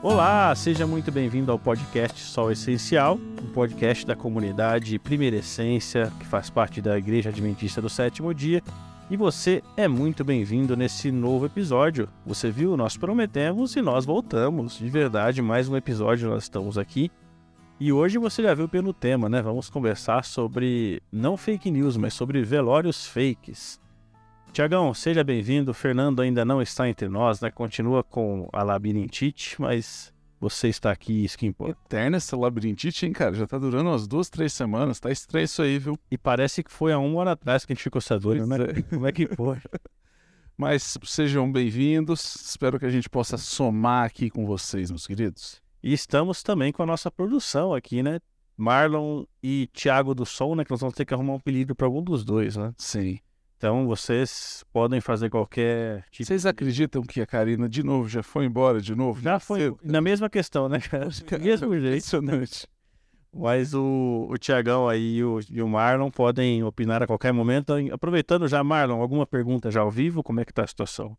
Olá, seja muito bem-vindo ao podcast Sol Essencial, um podcast da comunidade Primeira Essência, que faz parte da Igreja Adventista do Sétimo Dia. E você é muito bem-vindo nesse novo episódio. Você viu? Nós prometemos e nós voltamos. De verdade, mais um episódio nós estamos aqui. E hoje você já viu pelo tema, né? Vamos conversar sobre não fake news, mas sobre velórios fakes. Tiagão, seja bem-vindo. Fernando ainda não está entre nós, né? Continua com a labirintite, mas você está aqui, isso que importa. Eterna essa labirintite, hein, cara? Já tá durando umas duas, três semanas. Tá estranho isso aí, viu? E parece que foi há uma hora atrás que a gente ficou sabendo, né? É. Como é que foi? Mas sejam bem-vindos. Espero que a gente possa somar aqui com vocês, meus queridos. E estamos também com a nossa produção aqui, né? Marlon e Thiago do Som, né? Que nós vamos ter que arrumar um apelido para algum dos dois, né? Sim. Então vocês podem fazer qualquer tipo. Vocês acreditam que a Karina, de novo, já foi embora de novo? Já foi na mesma questão, né, cara? Do mesmo jeito. Impressionante. Mas o, o Tiagão aí e o, e o Marlon podem opinar a qualquer momento. Aproveitando já, Marlon, alguma pergunta já ao vivo? Como é que tá a situação?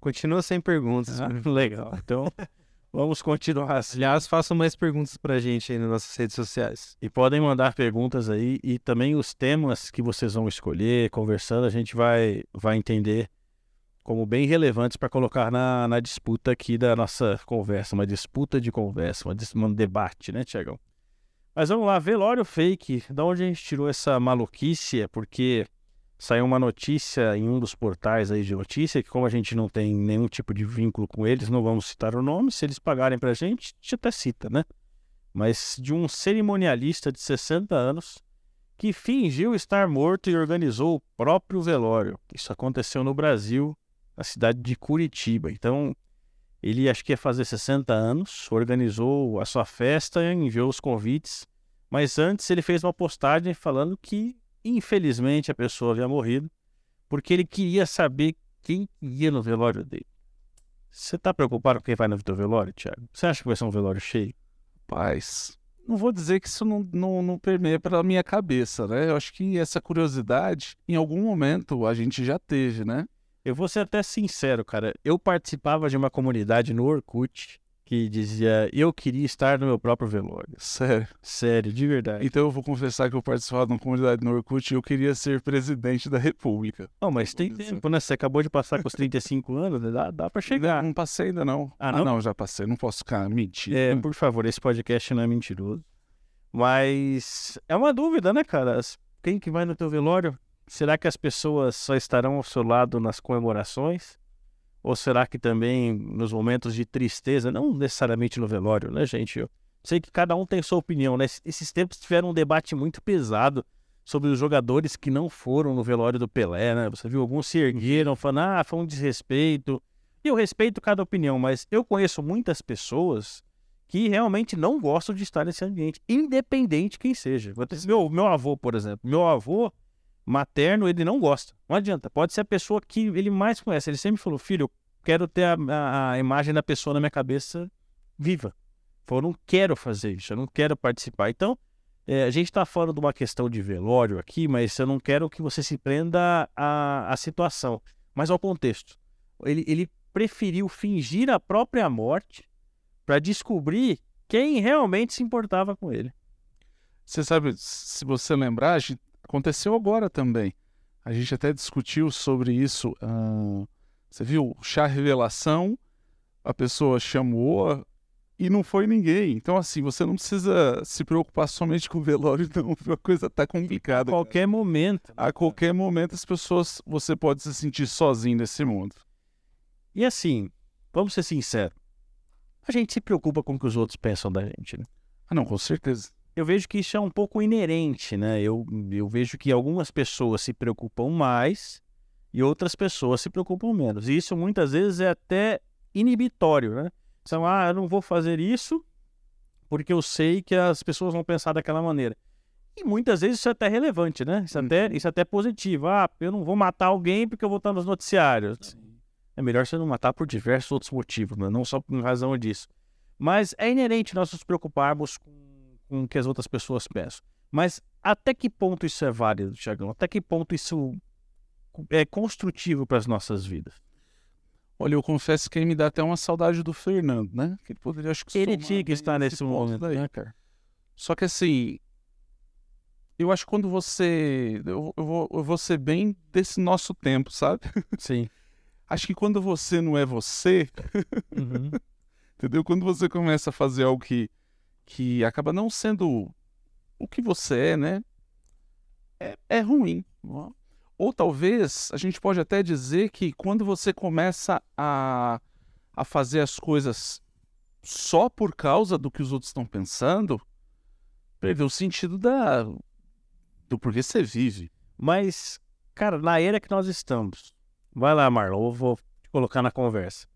Continua sem perguntas. Ah, legal. Então, vamos continuar assim. Aliás, façam mais perguntas pra gente aí nas nossas redes sociais. E podem mandar perguntas aí e também os temas que vocês vão escolher, conversando, a gente vai, vai entender como bem relevantes para colocar na, na disputa aqui da nossa conversa, uma disputa de conversa, uma um debate, né, Tiagão? Mas vamos lá, velório fake. Da onde a gente tirou essa maluquice? É porque saiu uma notícia em um dos portais aí de notícia que como a gente não tem nenhum tipo de vínculo com eles, não vamos citar o nome, se eles pagarem pra gente, a gente até cita, né? Mas de um cerimonialista de 60 anos que fingiu estar morto e organizou o próprio velório. Isso aconteceu no Brasil, na cidade de Curitiba. Então, ele acho que ia fazer 60 anos, organizou a sua festa, enviou os convites, mas antes ele fez uma postagem falando que, infelizmente, a pessoa havia morrido, porque ele queria saber quem ia no velório dele. Você tá preocupado com quem vai no teu velório, Thiago? Você acha que vai ser um velório cheio? Paz. Não vou dizer que isso não, não, não permeia pela minha cabeça, né? Eu acho que essa curiosidade, em algum momento, a gente já teve, né? Eu vou ser até sincero, cara. Eu participava de uma comunidade no Orkut que dizia eu queria estar no meu próprio velório. Sério. Sério, de verdade. Então eu vou confessar que eu participava de uma comunidade no Orkut e eu queria ser presidente da república. Não, mas tem Isso. tempo, né? Você acabou de passar com os 35 anos, né? dá, dá pra chegar. Não, não passei ainda não. Ah, não? já passei. Não posso ficar mentindo. É, por favor, esse podcast não é mentiroso. Mas é uma dúvida, né, cara? Quem que vai no teu velório? Será que as pessoas só estarão ao seu lado nas comemorações? Ou será que também nos momentos de tristeza, não necessariamente no velório, né, gente? Eu sei que cada um tem sua opinião, né? Es- Esses tempos tiveram um debate muito pesado sobre os jogadores que não foram no velório do Pelé, né? Você viu alguns se ergueram falando, ah, foi um desrespeito. E eu respeito cada opinião, mas eu conheço muitas pessoas que realmente não gostam de estar nesse ambiente, independente quem seja. Meu, meu avô, por exemplo, meu avô materno, ele não gosta. Não adianta. Pode ser a pessoa que ele mais conhece. Ele sempre falou, filho, eu quero ter a, a- a imagem da pessoa na minha cabeça viva. Eu não quero fazer isso, eu não quero participar. Então, é, a gente está falando de uma questão de velório aqui, mas eu não quero que você se prenda à, à situação, mas ao contexto. Ele, ele preferiu fingir a própria morte para descobrir quem realmente se importava com ele. Você sabe, se você lembrar, a gente- aconteceu agora também. A gente até discutiu sobre isso. ah, você viu? Chá revelação, a pessoa chamou e não foi ninguém. Então, assim, você não precisa se preocupar somente com o velório, não. A coisa tá A complicada. cara. qualquer momento. A qualquer momento as pessoas, você pode se sentir sozinho nesse mundo. E assim, vamos ser sinceros. A gente se preocupa com o que os outros pensam da gente, né? Ah, não, com certeza. Eu vejo que isso é um pouco inerente, né? Eu, eu vejo que algumas pessoas se preocupam mais e outras pessoas se preocupam menos. E isso muitas vezes é até inibitório, né? Então, ah, eu não vou fazer isso porque eu sei que as pessoas vão pensar daquela maneira. E muitas vezes isso é até relevante, né? Isso, até, isso é até positivo. Ah, eu não vou matar alguém porque eu vou estar nos noticiários. É melhor você não matar por diversos outros motivos, né? não só por razão disso. Mas é inerente nós nos preocuparmos com, com o que as outras pessoas pensam. Mas até que ponto isso é válido, Tiagão? Até que ponto isso é construtivo para as nossas vidas? Olha, eu confesso que aí me dá até uma saudade do Fernando, né? Que ele poderia, acho que Ele tinha que estar nesse momento, daí. né, cara? Só que assim, eu acho que quando você. Eu, eu vou, eu vou ser bem desse nosso tempo, sabe? Sim. Acho que quando você não é você, Uhum. entendeu? Quando você começa a fazer algo que, que acaba não sendo o que você é, né? É, é ruim. ó. Ou talvez a gente pode até dizer que quando você começa a, a fazer as coisas só por causa do que os outros estão pensando, perdeu o sentido da, do porquê você vive. Mas, cara, na era que nós estamos, vai lá, Marlon, eu vou te colocar na conversa.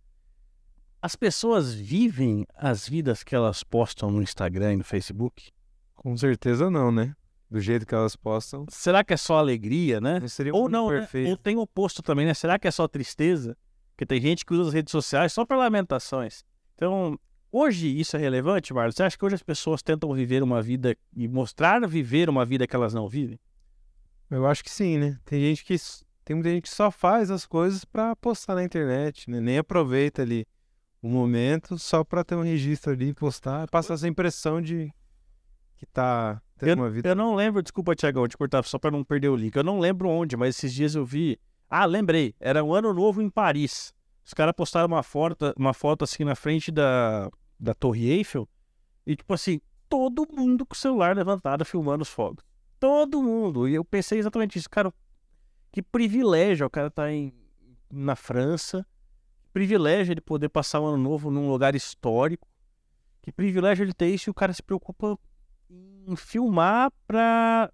As pessoas vivem as vidas que elas postam no Instagram e no Facebook? Com certeza não, né? Do jeito que elas postam. Será que é só alegria, né? Não seria Ou não, né? perfeito. Ou tem o oposto também, né? Será que é só tristeza? Porque tem gente que usa as redes sociais só para lamentações. Então, hoje isso é relevante, Marlon? Você acha que hoje as pessoas tentam viver uma vida e mostrar viver uma vida que elas não vivem? Eu acho que sim, né? Tem gente que tem muita gente que só faz as coisas pra postar na internet, né? Nem aproveita ali o momento só pra ter um registro ali, postar, passa essa impressão de que tá tendo uma vida. Eu não lembro, desculpa, Tiagão, te cortar só para não perder o link. Eu não lembro onde, mas esses dias eu vi. Ah, lembrei. Era um ano novo em Paris. Os caras postaram uma foto, uma foto assim na frente da, da Torre Eiffel. E tipo assim, todo mundo com o celular levantado filmando os fogos. Todo mundo. E eu pensei exatamente isso. Cara, que privilégio o cara tá em, na França. Privilégio ele poder passar o ano novo num lugar histórico. Que privilégio ele ter isso e o cara se preocupa em filmar pra.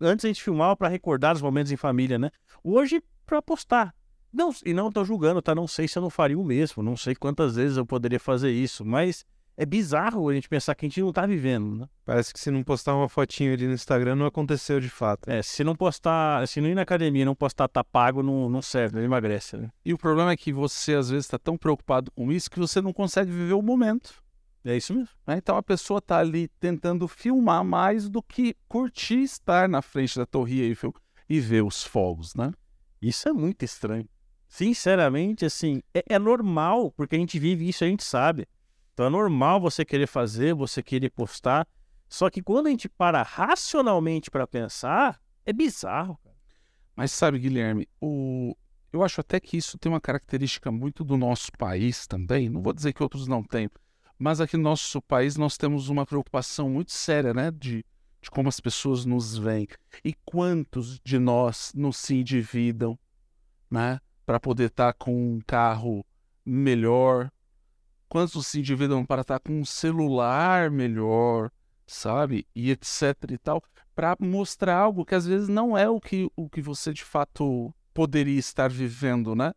Antes a gente filmava pra recordar os momentos em família, né? Hoje pra postar. Não, e não tô julgando, tá? Não sei se eu não faria o mesmo. Não sei quantas vezes eu poderia fazer isso. Mas é bizarro a gente pensar que a gente não tá vivendo, né? Parece que se não postar uma fotinho ali no Instagram não aconteceu de fato. É, se não postar, se não ir na academia não postar tá pago, não, não serve, não emagrece, né? E o problema é que você às vezes está tão preocupado com isso que você não consegue viver o momento. É isso mesmo. né? Então a pessoa está ali tentando filmar mais do que curtir estar na frente da Torre Eiffel e ver os fogos, né? Isso é muito estranho. Sinceramente, assim, é, é normal, porque a gente vive isso, a gente sabe. Então é normal você querer fazer, você querer postar. Só que quando a gente para racionalmente para pensar, é bizarro. Mas sabe, Guilherme, o... eu acho até que isso tem uma característica muito do nosso país também. Não vou dizer que outros não têm, mas aqui no nosso país nós temos uma preocupação muito séria, né? De, de como as pessoas nos veem. E quantos de nós não se endividam, né? Para poder estar com um carro melhor. Quantos se endividam para estar com um celular melhor, sabe? E etc e tal para mostrar algo que às vezes não é o que, o que você de fato poderia estar vivendo, né?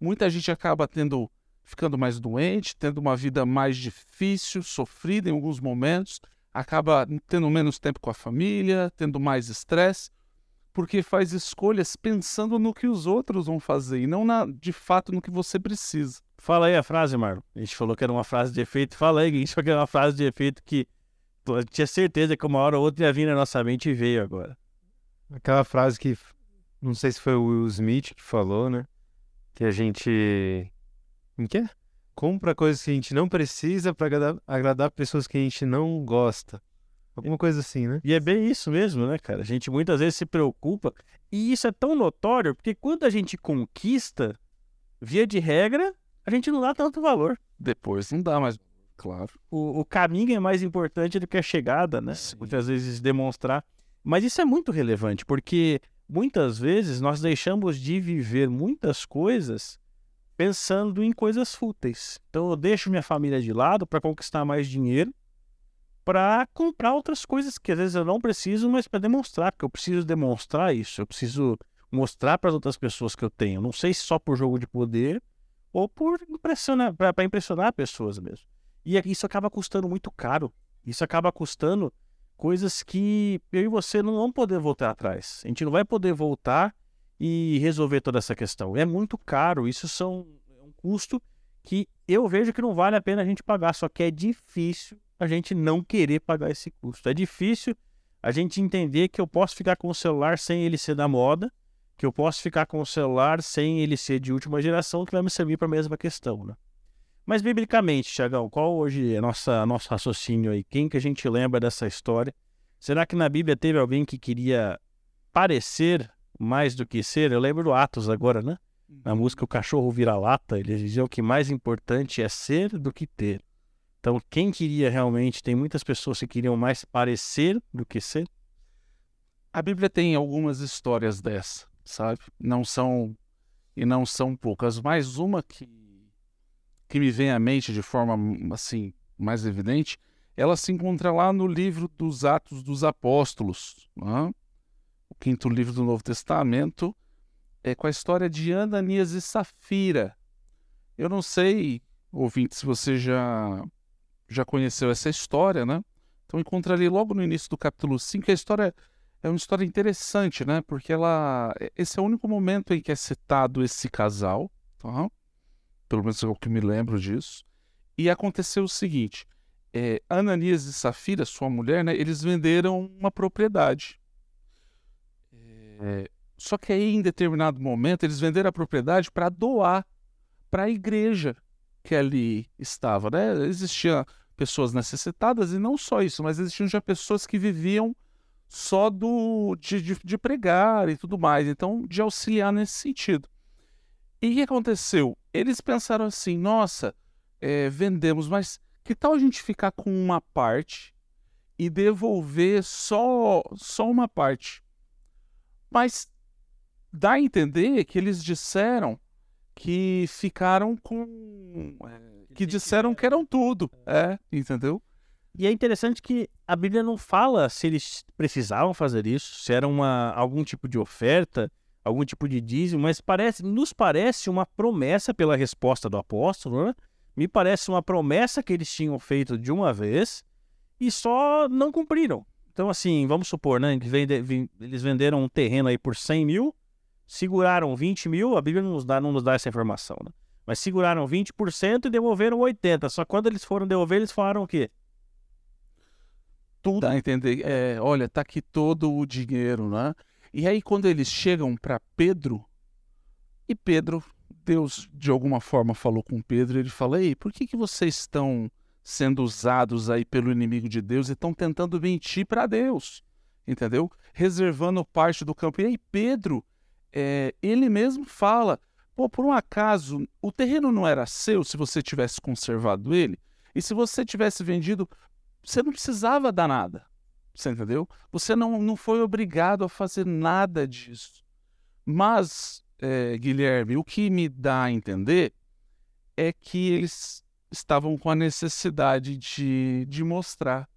Muita gente acaba tendo ficando mais doente, tendo uma vida mais difícil, sofrida em alguns momentos, acaba tendo menos tempo com a família, tendo mais estresse, porque faz escolhas pensando no que os outros vão fazer e não na, de fato no que você precisa. Fala aí a frase, Marlon. A gente falou que era uma frase de efeito. Fala aí, isso aqui é uma frase de efeito que eu tinha certeza que uma hora ou outra ia vir na nossa mente e veio agora. Aquela frase que não sei se foi o Will Smith que falou, né? Que a gente como que é? Compra coisas que a gente não precisa pra agradar, agradar pessoas que a gente não gosta. Alguma coisa assim, né? E é bem isso mesmo, né, cara? A gente muitas vezes se preocupa. E isso é tão notório porque quando a gente conquista, via de regra, a gente não dá tanto valor. Depois não dá mais, claro. O, o caminho é mais importante do que a chegada, né? Sim. Muitas vezes demonstrar. Mas isso é muito relevante porque muitas vezes nós deixamos de viver muitas coisas pensando em coisas fúteis. Então eu deixo minha família de lado para conquistar mais dinheiro, para comprar outras coisas que às vezes eu não preciso, mas para demonstrar, porque eu preciso demonstrar isso, eu preciso mostrar para as outras pessoas que eu tenho. Não sei se só por jogo de poder ou por impressionar, para impressionar pessoas mesmo. E é- isso acaba custando muito caro. Isso acaba custando coisas que eu e você não vamos poder voltar atrás. A gente não vai poder voltar e resolver toda essa questão. É muito caro. Isso são é um custo que eu vejo que não vale a pena a gente pagar. Só que é difícil a gente não querer pagar esse custo. É difícil a gente entender que eu posso ficar com o celular sem ele ser da moda, que eu posso ficar com o celular sem ele ser de última geração, que vai me servir para a mesma questão, né? Mas biblicamente, Tiagão, qual hoje é nossa nosso raciocínio aí? Quem que a gente lembra dessa história? Será que na Bíblia teve alguém que queria parecer mais do que ser? Eu lembro do Atos agora, né? Na música O Cachorro Vira-Lata, eles diziam que mais importante é ser do que ter. Então, quem queria realmente, tem muitas pessoas que queriam mais parecer do que ser. A Bíblia tem algumas histórias dessa, sabe? Não são e não são poucas, mas uma que que me vem à mente de forma assim mais evidente, ela se encontra lá no livro dos Atos dos Apóstolos, né? o quinto livro do Novo Testamento, é com a história de Ananias e Safira. Eu não sei, ouvinte, se você já já conheceu essa história, né? Então encontra ali logo no início do capítulo 5, a história é uma história interessante, né? Porque ela esse é o único momento em que é citado esse casal, tá? Pelo menos é o que me lembro disso. E aconteceu o seguinte: é, Ananias e Safira, sua mulher, né? Eles venderam uma propriedade. É, só que aí, em determinado momento, eles venderam a propriedade para doar para a igreja que ali estava, né? Existiam pessoas necessitadas e não só isso, mas existiam já pessoas que viviam só do de, de, de pregar e tudo mais, então de auxiliar nesse sentido. E o que aconteceu? Eles pensaram assim: nossa, é, vendemos, mas que tal a gente ficar com uma parte e devolver só, só uma parte? Mas dá a entender que eles disseram que ficaram com. É, que disseram que eram tudo. É, entendeu? E é interessante que a Bíblia não fala se eles precisavam fazer isso, se era uma, algum tipo de oferta, algum tipo de dízimo, mas parece, nos parece uma promessa pela resposta do apóstolo, né? Me parece uma promessa que eles tinham feito de uma vez e só não cumpriram. Então, assim, vamos supor, né? Eles venderam um terreno aí por 100 mil, seguraram 20 mil, a Bíblia não nos dá, não nos dá essa informação, né? Mas seguraram 20% e devolveram 80%. Só quando eles foram devolver, eles falaram o quê? Tudo. A entender. É, olha, tá aqui todo o dinheiro, né? E aí, quando eles chegam para Pedro, e Pedro, Deus de alguma forma falou com Pedro, ele fala: Ei, por que, que vocês estão sendo usados aí pelo inimigo de Deus e estão tentando mentir para Deus? Entendeu? Reservando parte do campo. E aí, Pedro, é, ele mesmo fala: Pô, por um acaso, o terreno não era seu se você tivesse conservado ele? E se você tivesse vendido, você não precisava dar nada. Você entendeu? Você não, não foi obrigado a fazer nada disso. Mas, é, Guilherme, o que me dá a entender é que eles estavam com a necessidade de, de mostrar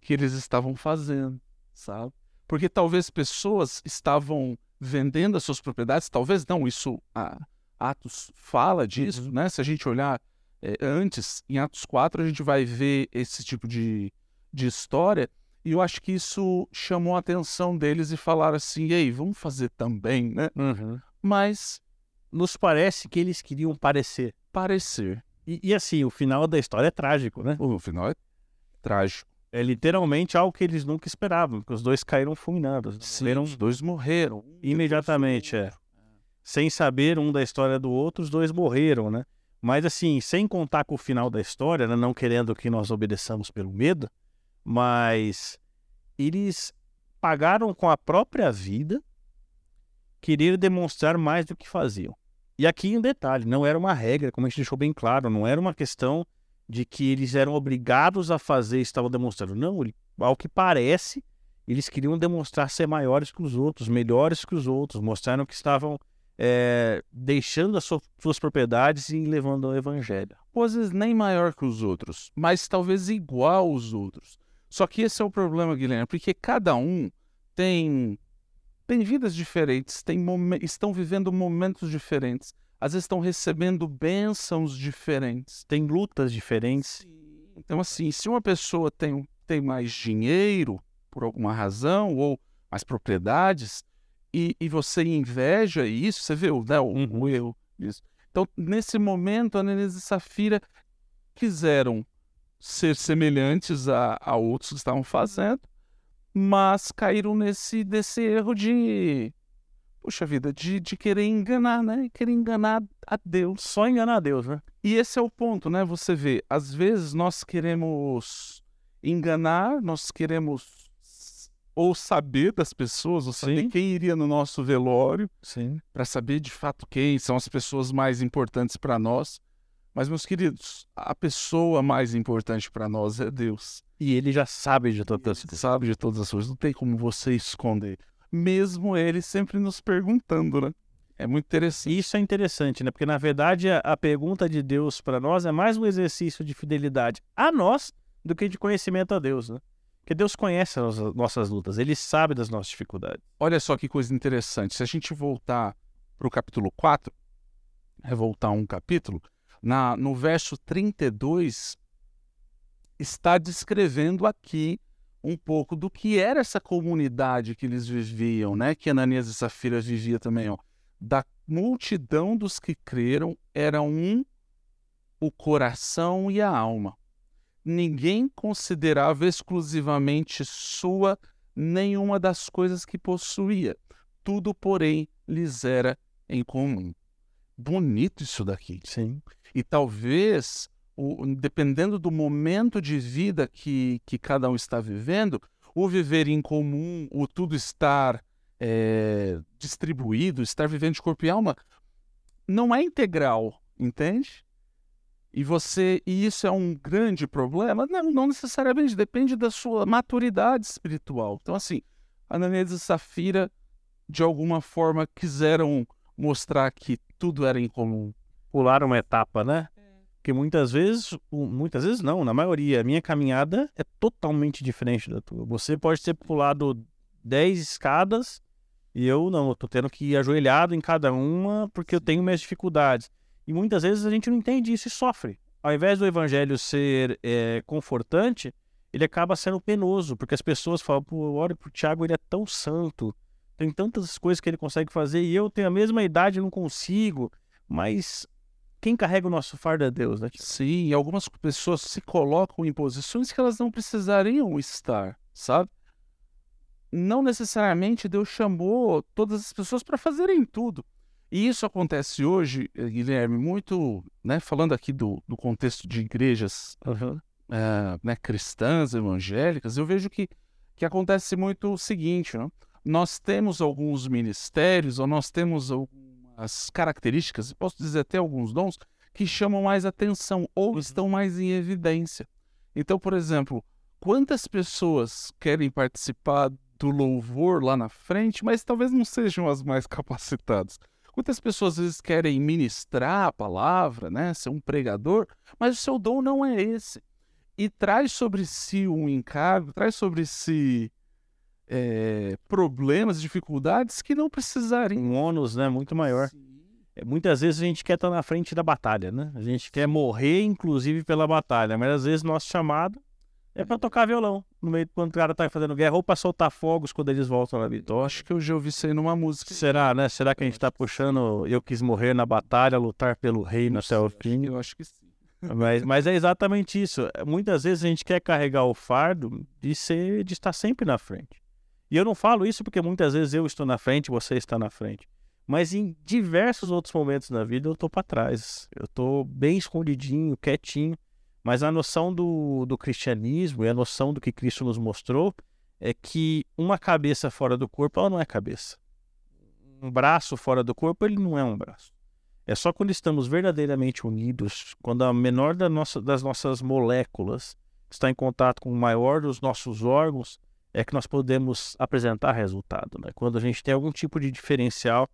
que eles estavam fazendo, sabe? Porque talvez pessoas estavam vendendo as suas propriedades, talvez não, isso a Atos fala disso, uhum. né? Se a gente olhar é, antes, em Atos 4, a gente vai ver esse tipo de, de história e eu acho que isso chamou a atenção deles e falaram assim: e aí, vamos fazer também, né? Uhum. Mas nos parece que eles queriam parecer. Parecer. E, e, assim, o final da história é trágico, né? O final é trágico. É literalmente algo que eles nunca esperavam, porque os dois caíram fulminados. Sim, os dois morreram. Imediatamente, é. Sem saber um da história do outro, os dois morreram, né? Mas assim, sem contar com o final da história, né? não querendo que nós obedeçamos pelo medo, mas eles pagaram com a própria vida querer demonstrar mais do que faziam. E aqui um detalhe, não era uma regra, como a gente deixou bem claro, não era uma questão de que eles eram obrigados a fazer e estavam demonstrando. Não, ao que parece, eles queriam demonstrar ser maiores que os outros, melhores que os outros, mostraram que estavam é, deixando as suas propriedades e levando ao evangelho. Coisas nem maior que os outros, mas talvez igual aos outros. Só que esse é o problema, Guilherme, porque cada um tem tem vidas diferentes, tem estão vivendo momentos diferentes, às vezes estão recebendo bênçãos diferentes, tem lutas diferentes. Então, assim, se uma pessoa tem, tem mais dinheiro por alguma razão ou mais propriedades e, e você inveja isso, você vê né, o, uhum. o erro disso. Então, nesse momento, a Nenê e Safira quiseram ser semelhantes a, a outros que estavam fazendo, mas caíram nesse desse erro de puxa vida, de, de querer enganar, né? Querer enganar a Deus. Só enganar a Deus, né? E esse é o ponto, né? Você vê, às vezes nós queremos enganar, nós queremos ou saber das pessoas, ou saber Sim. quem iria no nosso velório, para saber de fato quem são as pessoas mais importantes para nós. Mas, meus queridos, a pessoa mais importante para nós é Deus. E ele já sabe de todas as sabe de todas as coisas, não tem como você esconder. Mesmo ele sempre nos perguntando, né? É muito interessante. Isso é interessante, né? Porque na verdade a, a pergunta de Deus para nós é mais um exercício de fidelidade a nós do que de conhecimento a Deus, né? Porque Deus conhece as nossas- lutas, ele sabe das nossas dificuldades. Olha só que coisa interessante. Se a gente voltar para o capítulo 4, é voltar um capítulo, na, no verso 32, está descrevendo aqui um pouco do que era essa comunidade que eles viviam, né? Que Ananias e Safira vivia também, ó. Da multidão dos que creram era um o coração e a alma. Ninguém considerava exclusivamente sua nenhuma das coisas que possuía. Tudo, porém, lhes era em comum. Bonito isso daqui. Sim. E talvez, o- dependendo do momento de vida que, que cada um está vivendo, o viver em comum, o tudo estar eh, distribuído, estar vivendo de corpo e alma, não é integral, entende? E você, e isso é um grande problema? Não, não necessariamente, depende da sua maturidade espiritual. Então, assim, Ananias e Safira, de alguma forma, quiseram mostrar que tudo era em comum. Pular uma etapa, né? Porque muitas vezes, muitas vezes não, na maioria, a minha caminhada é totalmente diferente da tua. Você pode ter pulado 10 escadas e eu não, eu tô tendo que ir ajoelhado em cada uma porque eu tenho minhas dificuldades. E muitas vezes a gente não entende isso e sofre. Ao invés do evangelho ser é, confortante, ele acaba sendo penoso, porque as pessoas falam, pô, olha pro Tiago, ele é tão santo, tem tantas coisas que ele consegue fazer e eu tenho a mesma idade e não consigo. Mas quem carrega o nosso fardo é Deus, né? Sim, algumas pessoas se colocam em posições que elas não precisariam estar, sabe? Não necessariamente Deus chamou todas as pessoas para fazerem tudo. E isso acontece hoje, eh, Guilherme, muito, né, falando aqui do, do contexto de igrejas eh, né, cristãs, evangélicas, eu vejo que, que acontece muito o seguinte, né? nós temos alguns ministérios, ou nós temos algumas características, posso dizer até alguns dons, que chamam mais atenção ou estão mais em evidência. Então, por exemplo, quantas pessoas querem participar do louvor lá na frente, mas talvez não sejam as mais capacitadas? Quantas pessoas às vezes querem ministrar a palavra, né, ser um pregador, mas o seu dom não é esse. E traz sobre si um encargo, traz sobre si eh, problemas, dificuldades que não precisariam. Um ônus, né? Muito maior. É, Muitas vezes a gente quer estar na frente da batalha, né? A gente quer morrer, inclusive, pela batalha. Mas às vezes nosso chamado é para tocar violão no meio quando o cara tá fazendo guerra ou para soltar fogos quando eles voltam na Eu vitória. acho que eu já ouvi isso aí numa música. Será, né? Será que a gente tá puxando eu quis morrer na batalha, lutar pelo rei no céu fim? Eu acho que sim. Mas, mas é exatamente isso. Muitas vezes a gente quer carregar o fardo de ser, de estar sempre na frente. E eu não falo isso porque muitas vezes eu estou na frente, você está na frente. Mas em diversos outros momentos na vida eu estou para trás. Eu estou bem escondidinho, quietinho. Mas a noção do, do cristianismo e a noção do que Cristo nos mostrou é que uma cabeça fora do corpo, ela não é cabeça. Um braço fora do corpo, ele não é um braço. É só quando estamos verdadeiramente unidos, quando a menor da nossa- das nossas moléculas está em contato com o maior dos nossos órgãos, é que nós podemos apresentar resultado. Né? Quando a gente tem algum tipo de diferencial,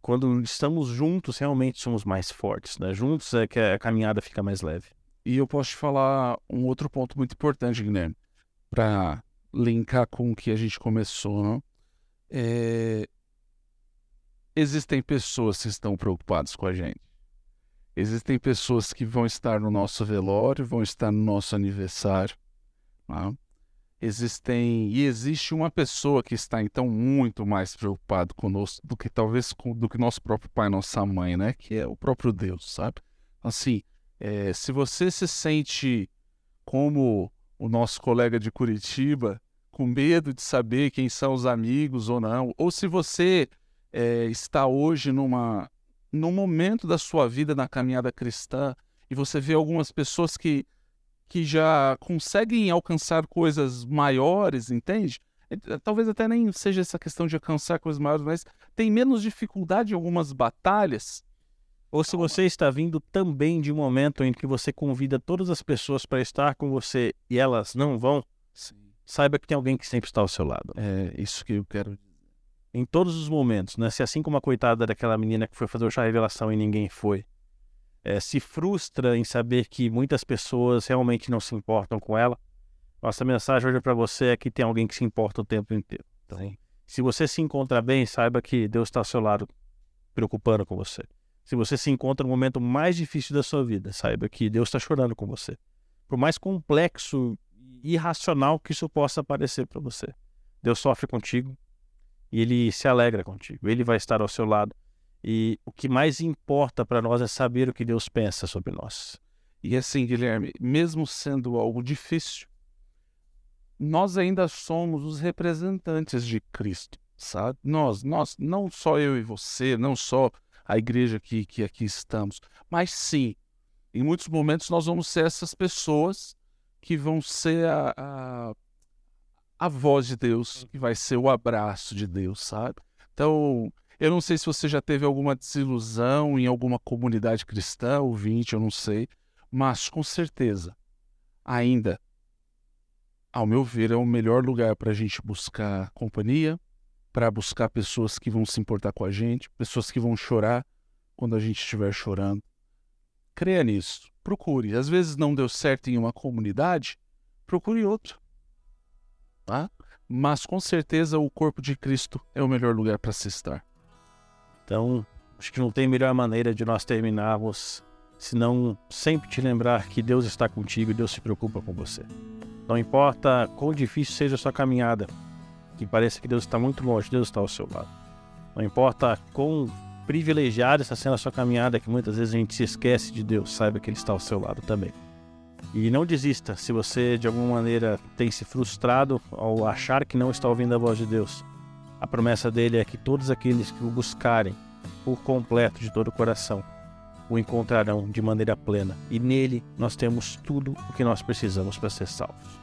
quando estamos juntos, realmente somos mais fortes. Né? Juntos é que a caminhada fica mais leve. E eu posso te falar um outro ponto muito importante, Guilherme, para linkar com o que a gente começou. Não? É... Existem pessoas que estão preocupadas com a gente. Existem pessoas que vão estar no nosso velório, vão estar no nosso aniversário. não? Existem e existe uma pessoa que está então muito mais preocupado conosco do que talvez do que nosso próprio pai, nossa mãe, né? Que é o próprio Deus, sabe? Assim, é, se você se sente como o nosso colega de Curitiba, com medo de saber quem são os amigos ou não, ou se você é, está hoje numa num momento da sua vida na caminhada cristã e você vê algumas pessoas que que já conseguem alcançar coisas maiores, entende? É, talvez até nem seja essa questão de alcançar coisas maiores, mas tem menos dificuldade em algumas batalhas. Ou se você está vindo também de um momento em que você convida todas as pessoas para estar com você e elas não vão, Sim. saiba que tem alguém que sempre está ao seu lado. É isso que eu quero. Em todos os momentos, né? Se assim como a coitada daquela menina que foi fazer o chá revelação e ninguém foi, é, se frustra em saber que muitas pessoas realmente não se importam com ela, nossa mensagem hoje para você é que tem alguém que se importa o tempo inteiro. Então, se você se encontra bem, saiba que Deus está ao seu lado, preocupando com você. Se você se encontra no momento mais difícil da sua vida, saiba que Deus está chorando com você. Por mais complexo e irracional que isso possa parecer para você, Deus sofre contigo e Ele se alegra contigo. Ele vai estar ao seu lado e o que mais importa para nós é saber o que Deus pensa sobre nós. E assim, Guilherme, mesmo sendo algo difícil, nós ainda somos os representantes de Cristo, sabe? Nós, nós, não só eu e você, não só a igreja que, que aqui estamos, mas sim, em muitos momentos nós vamos ser essas pessoas que vão ser a, a, a voz de Deus, que vai ser o abraço de Deus, sabe? Então, eu não sei se você já teve alguma desilusão em alguma comunidade cristã, ouvinte, eu não sei, mas com certeza, ainda, ao meu ver, é o melhor lugar para a gente buscar companhia, para buscar pessoas que vão se importar com a gente, pessoas que vão chorar quando a gente estiver chorando. Creia nisso, procure. Às vezes não deu certo em uma comunidade, procure outra. Tá? Mas com certeza o corpo de Cristo é o melhor lugar para se estar. Então, acho que não tem melhor maneira de nós terminarmos senão sempre te lembrar que Deus está contigo e Deus se preocupa com você. Não importa quão difícil seja a sua caminhada, que pareça que Deus está muito longe, Deus está ao seu lado. Não importa quão privilegiada está sendo a sua caminhada, que muitas vezes a gente se esquece de Deus, saiba que Ele está ao seu lado também. E não desista se você de alguma maneira tem se frustrado ao achar que não está ouvindo a voz de Deus. A promessa dele é que todos aqueles que o buscarem por completo de todo o coração o encontrarão de maneira plena. E nele nós temos tudo o que nós precisamos para ser salvos.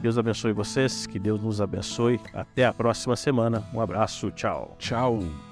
Deus abençoe vocês, que Deus nos abençoe. Até a próxima semana. Um abraço, tchau. Tchau.